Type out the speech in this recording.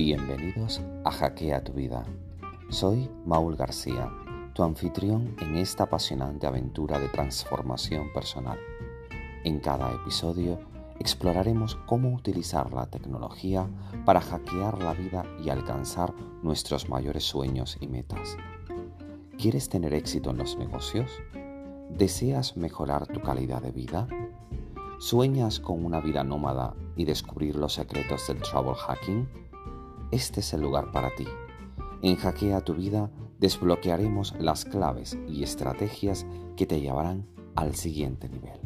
Bienvenidos a Hackea tu vida. Soy Maul García, tu anfitrión en esta apasionante aventura de transformación personal. En cada episodio exploraremos cómo utilizar la tecnología para hackear la vida y alcanzar nuestros mayores sueños y metas. ¿Quieres tener éxito en los negocios? ¿Deseas mejorar tu calidad de vida? ¿Sueñas con una vida nómada y descubrir los secretos del travel hacking? Este es el lugar para ti. En Hackea tu vida desbloquearemos las claves y estrategias que te llevarán al siguiente nivel.